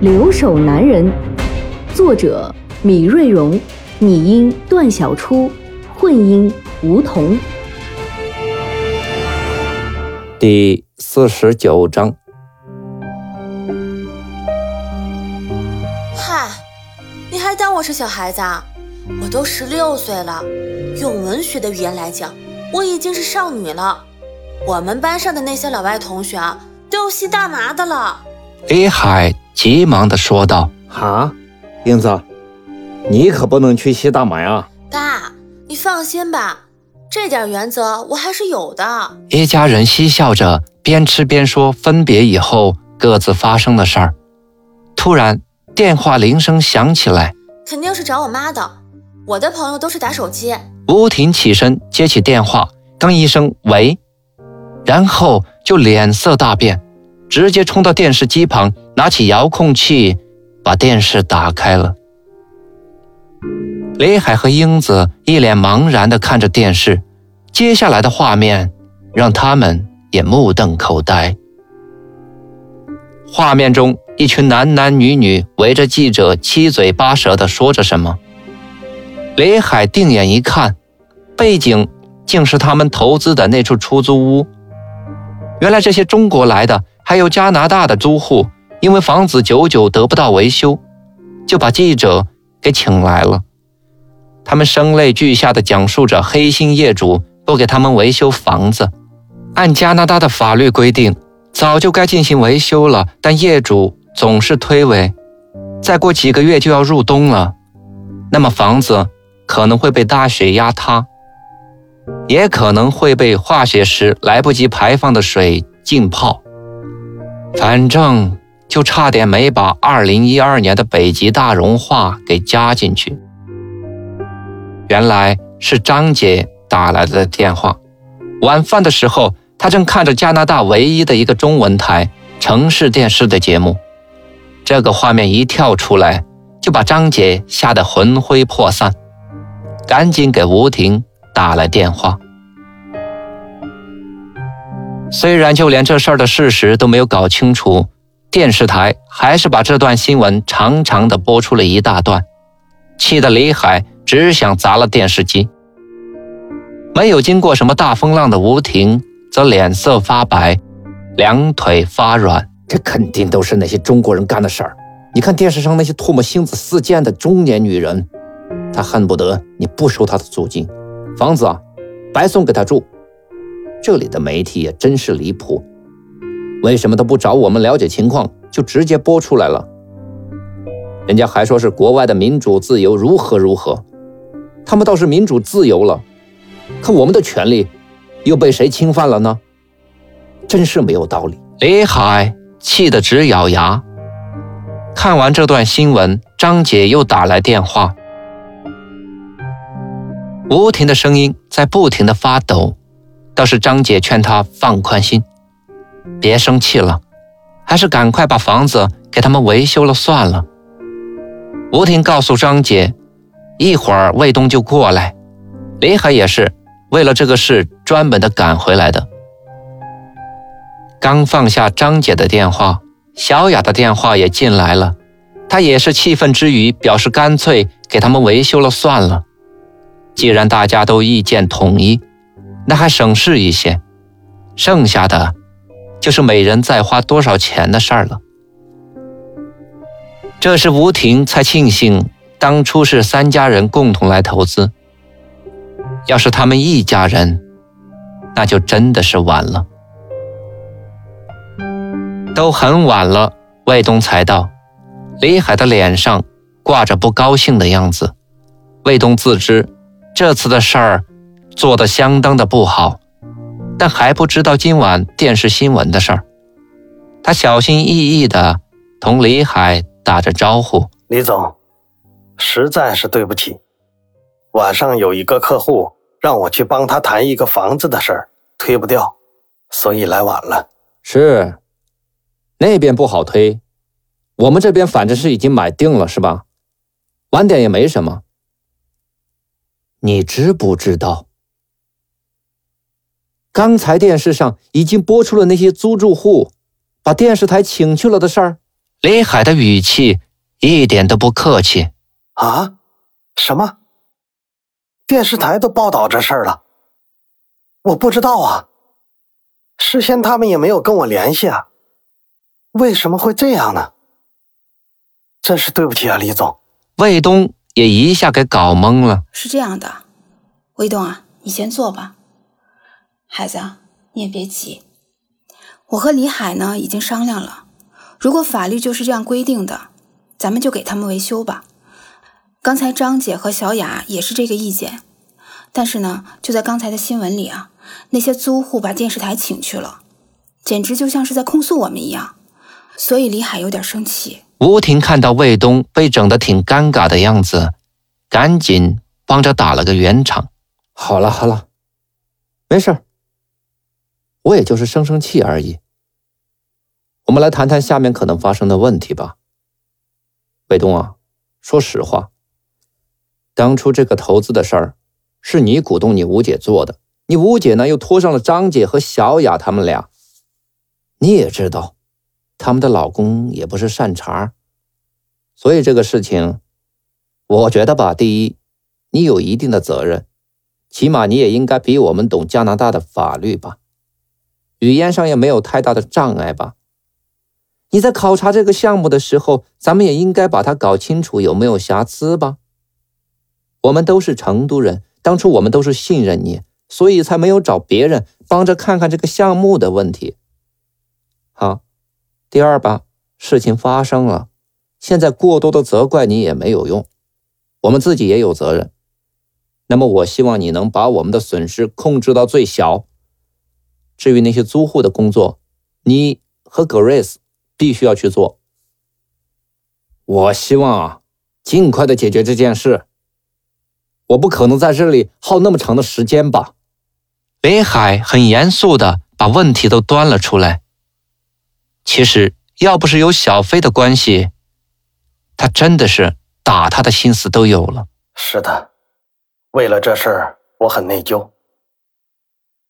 留守男人》，作者米瑞荣，拟音段小初，混音吴桐。第四十九章。嗨，你还当我是小孩子啊？我都十六岁了，用文学的语言来讲，我已经是少女了。我们班上的那些老外同学啊，都有吸大麻的了。李海急忙地说道：“哈，英子，你可不能去吸大麻呀！”爸，你放心吧，这点原则我还是有的。一家人嬉笑着，边吃边说分别以后各自发生的事儿。突然，电话铃声响起来，肯定是找我妈的。我的朋友都是打手机。吴婷起身接起电话，刚一声“喂”，然后就脸色大变，直接冲到电视机旁，拿起遥控器把电视打开了。雷海和英子一脸茫然地看着电视，接下来的画面让他们也目瞪口呆。画面中，一群男男女女围着记者，七嘴八舌地说着什么。雷海定眼一看，背景竟是他们投资的那处出租屋。原来这些中国来的，还有加拿大的租户，因为房子久久得不到维修，就把记者给请来了。他们声泪俱下地讲述着黑心业主不给他们维修房子。按加拿大的法律规定，早就该进行维修了，但业主总是推诿。再过几个月就要入冬了，那么房子。可能会被大雪压塌，也可能会被化雪时来不及排放的水浸泡。反正就差点没把2012年的北极大融化给加进去。原来是张姐打来的电话。晚饭的时候，她正看着加拿大唯一的一个中文台城市电视的节目。这个画面一跳出来，就把张姐吓得魂飞魄散。赶紧给吴婷打来电话。虽然就连这事儿的事实都没有搞清楚，电视台还是把这段新闻长长的播出了一大段，气得李海只想砸了电视机。没有经过什么大风浪的吴婷则脸色发白，两腿发软。这肯定都是那些中国人干的事儿。你看电视上那些唾沫星子四溅的中年女人。他恨不得你不收她的租金，房子啊，白送给她住。这里的媒体也真是离谱，为什么都不找我们了解情况，就直接播出来了？人家还说是国外的民主自由如何如何，他们倒是民主自由了，可我们的权利又被谁侵犯了呢？真是没有道理。李海气得直咬牙。看完这段新闻，张姐又打来电话。吴婷的声音在不停的发抖，倒是张姐劝他放宽心，别生气了，还是赶快把房子给他们维修了算了。吴婷告诉张姐，一会儿卫东就过来。李海也是为了这个事专门的赶回来的。刚放下张姐的电话，小雅的电话也进来了，她也是气愤之余表示干脆给他们维修了算了。既然大家都意见统一，那还省事一些，剩下的就是每人再花多少钱的事儿了。这时吴婷才庆幸当初是三家人共同来投资，要是他们一家人，那就真的是晚了。都很晚了，魏东才到，李海的脸上挂着不高兴的样子。魏东自知。这次的事儿做得相当的不好，但还不知道今晚电视新闻的事儿。他小心翼翼地同李海打着招呼。李总，实在是对不起，晚上有一个客户让我去帮他谈一个房子的事儿，推不掉，所以来晚了。是，那边不好推，我们这边反正是已经买定了，是吧？晚点也没什么。你知不知道？刚才电视上已经播出了那些租住户把电视台请去了的事儿。李海的语气一点都不客气。啊？什么？电视台都报道这事儿了？我不知道啊。事先他们也没有跟我联系啊。为什么会这样呢？真是对不起啊，李总。卫东也一下给搞懵了。是这样的，卫东啊，你先坐吧。孩子，你也别急，我和李海呢已经商量了，如果法律就是这样规定的，咱们就给他们维修吧。刚才张姐和小雅也是这个意见，但是呢，就在刚才的新闻里啊，那些租户把电视台请去了，简直就像是在控诉我们一样，所以李海有点生气。吴婷看到卫东被整得挺尴尬的样子，赶紧帮着打了个圆场。好了好了，没事儿。我也就是生生气而已。我们来谈谈下面可能发生的问题吧。卫东啊，说实话，当初这个投资的事儿是你鼓动你吴姐做的，你吴姐呢又拖上了张姐和小雅他们俩。你也知道，他们的老公也不是善茬儿，所以这个事情，我觉得吧，第一，你有一定的责任，起码你也应该比我们懂加拿大的法律吧。语言上也没有太大的障碍吧？你在考察这个项目的时候，咱们也应该把它搞清楚有没有瑕疵吧？我们都是成都人，当初我们都是信任你，所以才没有找别人帮着看看这个项目的问题。好，第二吧，事情发生了，现在过多的责怪你也没有用，我们自己也有责任。那么，我希望你能把我们的损失控制到最小。至于那些租户的工作，你和 Grace 必须要去做。我希望啊，尽快的解决这件事。我不可能在这里耗那么长的时间吧？北海很严肃的把问题都端了出来。其实要不是有小飞的关系，他真的是打他的心思都有了。是的，为了这事儿，我很内疚。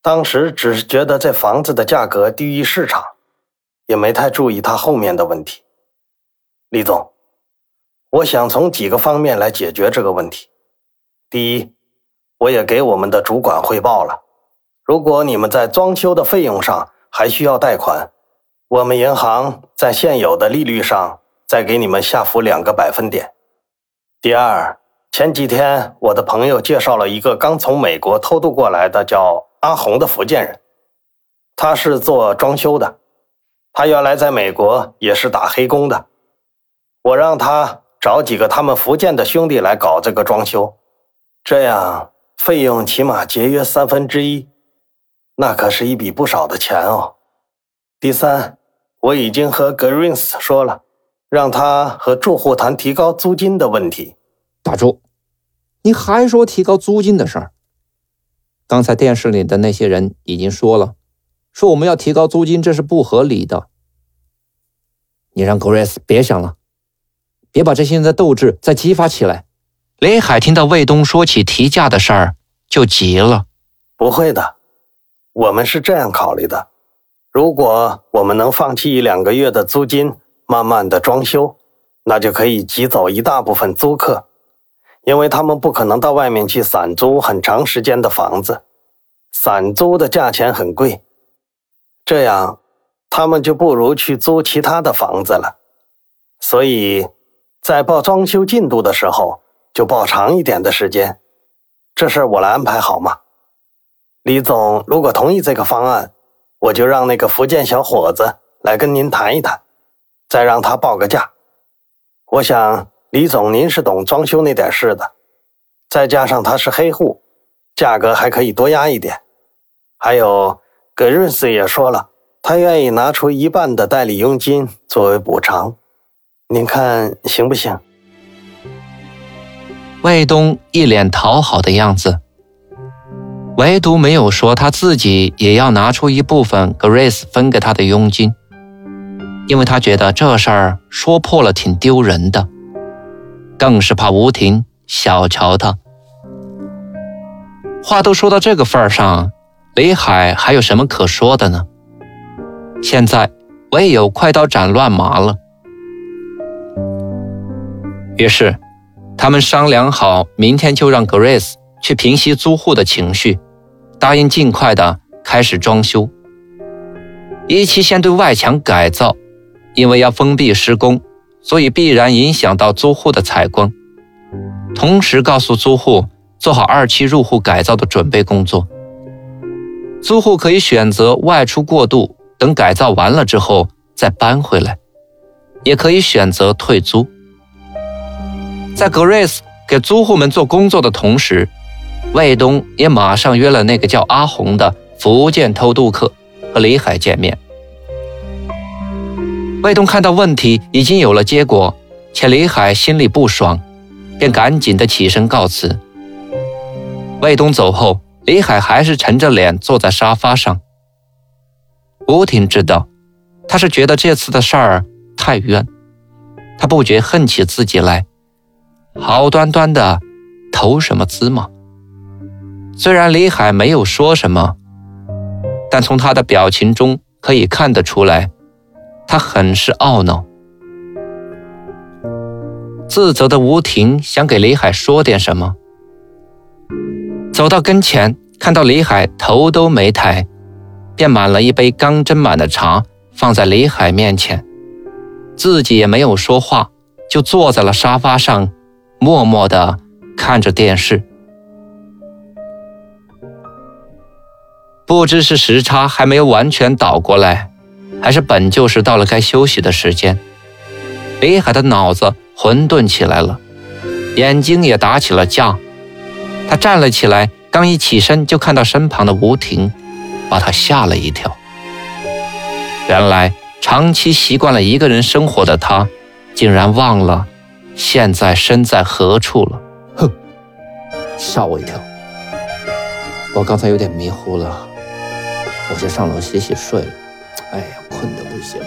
当时只是觉得这房子的价格低于市场，也没太注意它后面的问题。李总，我想从几个方面来解决这个问题。第一，我也给我们的主管汇报了，如果你们在装修的费用上还需要贷款，我们银行在现有的利率上再给你们下浮两个百分点。第二，前几天我的朋友介绍了一个刚从美国偷渡过来的叫。阿红的福建人，他是做装修的，他原来在美国也是打黑工的。我让他找几个他们福建的兄弟来搞这个装修，这样费用起码节约三分之一，那可是一笔不少的钱哦。第三，我已经和 Greens 说了，让他和住户谈提高租金的问题。打住！你还说提高租金的事儿？刚才电视里的那些人已经说了，说我们要提高租金，这是不合理的。你让 Grace 别想了，别把这些人的斗志再激发起来。林海听到魏东说起提价的事儿，就急了。不会的，我们是这样考虑的：如果我们能放弃一两个月的租金，慢慢的装修，那就可以挤走一大部分租客。因为他们不可能到外面去散租很长时间的房子，散租的价钱很贵，这样他们就不如去租其他的房子了。所以，在报装修进度的时候就报长一点的时间，这事我来安排好吗？李总如果同意这个方案，我就让那个福建小伙子来跟您谈一谈，再让他报个价。我想。李总，您是懂装修那点事的，再加上他是黑户，价格还可以多压一点。还有，葛润斯也说了，他愿意拿出一半的代理佣金作为补偿。您看行不行？卫东一脸讨好的样子，唯独没有说他自己也要拿出一部分 Grace 分给他的佣金，因为他觉得这事儿说破了挺丢人的，更是怕吴婷小瞧他。话都说到这个份儿上，李海还有什么可说的呢？现在唯有快刀斩乱麻了。于是。他们商量好，明天就让 Grace 去平息租户的情绪，答应尽快的开始装修。一期先对外墙改造，因为要封闭施工，所以必然影响到租户的采光。同时告诉租户做好二期入户改造的准备工作。租户可以选择外出过渡，等改造完了之后再搬回来，也可以选择退租。在 Grace 给租户们做工作的同时，卫东也马上约了那个叫阿红的福建偷渡客和李海见面。卫东看到问题已经有了结果，且李海心里不爽，便赶紧的起身告辞。卫东走后，李海还是沉着脸坐在沙发上。吴婷知道，他是觉得这次的事儿太冤，他不觉恨起自己来。好端端的投什么资吗？虽然李海没有说什么，但从他的表情中可以看得出来，他很是懊恼。自责的吴婷想给李海说点什么，走到跟前，看到李海头都没抬，便满了一杯刚斟满的茶放在李海面前，自己也没有说话，就坐在了沙发上。默默地看着电视，不知是时差还没有完全倒过来，还是本就是到了该休息的时间。李海的脑子混沌起来了，眼睛也打起了架。他站了起来，刚一起身，就看到身旁的吴婷，把他吓了一跳。原来长期习惯了一个人生活的他，竟然忘了。现在身在何处了？哼，吓我一跳！我刚才有点迷糊了，我先上楼洗洗睡了。哎呀，困得不行，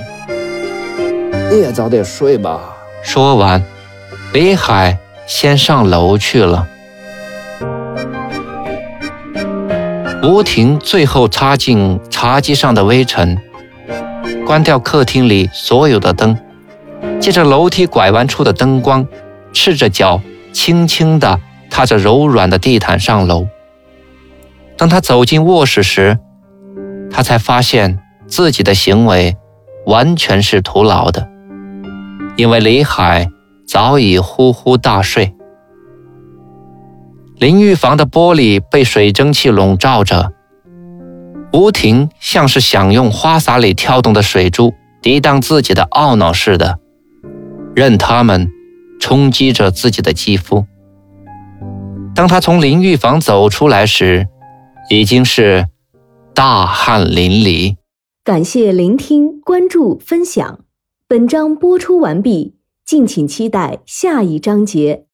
你也早点睡吧。说完，李海先上楼去了。吴婷最后擦净茶几上的微尘，关掉客厅里所有的灯。借着楼梯拐弯处的灯光，赤着脚，轻轻地踏着柔软的地毯上楼。当他走进卧室时，他才发现自己的行为完全是徒劳的，因为李海早已呼呼大睡。淋浴房的玻璃被水蒸气笼罩着，吴婷像是想用花洒里跳动的水珠抵挡自己的懊恼似的。任他们冲击着自己的肌肤。当他从淋浴房走出来时，已经是大汗淋漓。感谢聆听、关注、分享。本章播出完毕，敬请期待下一章节。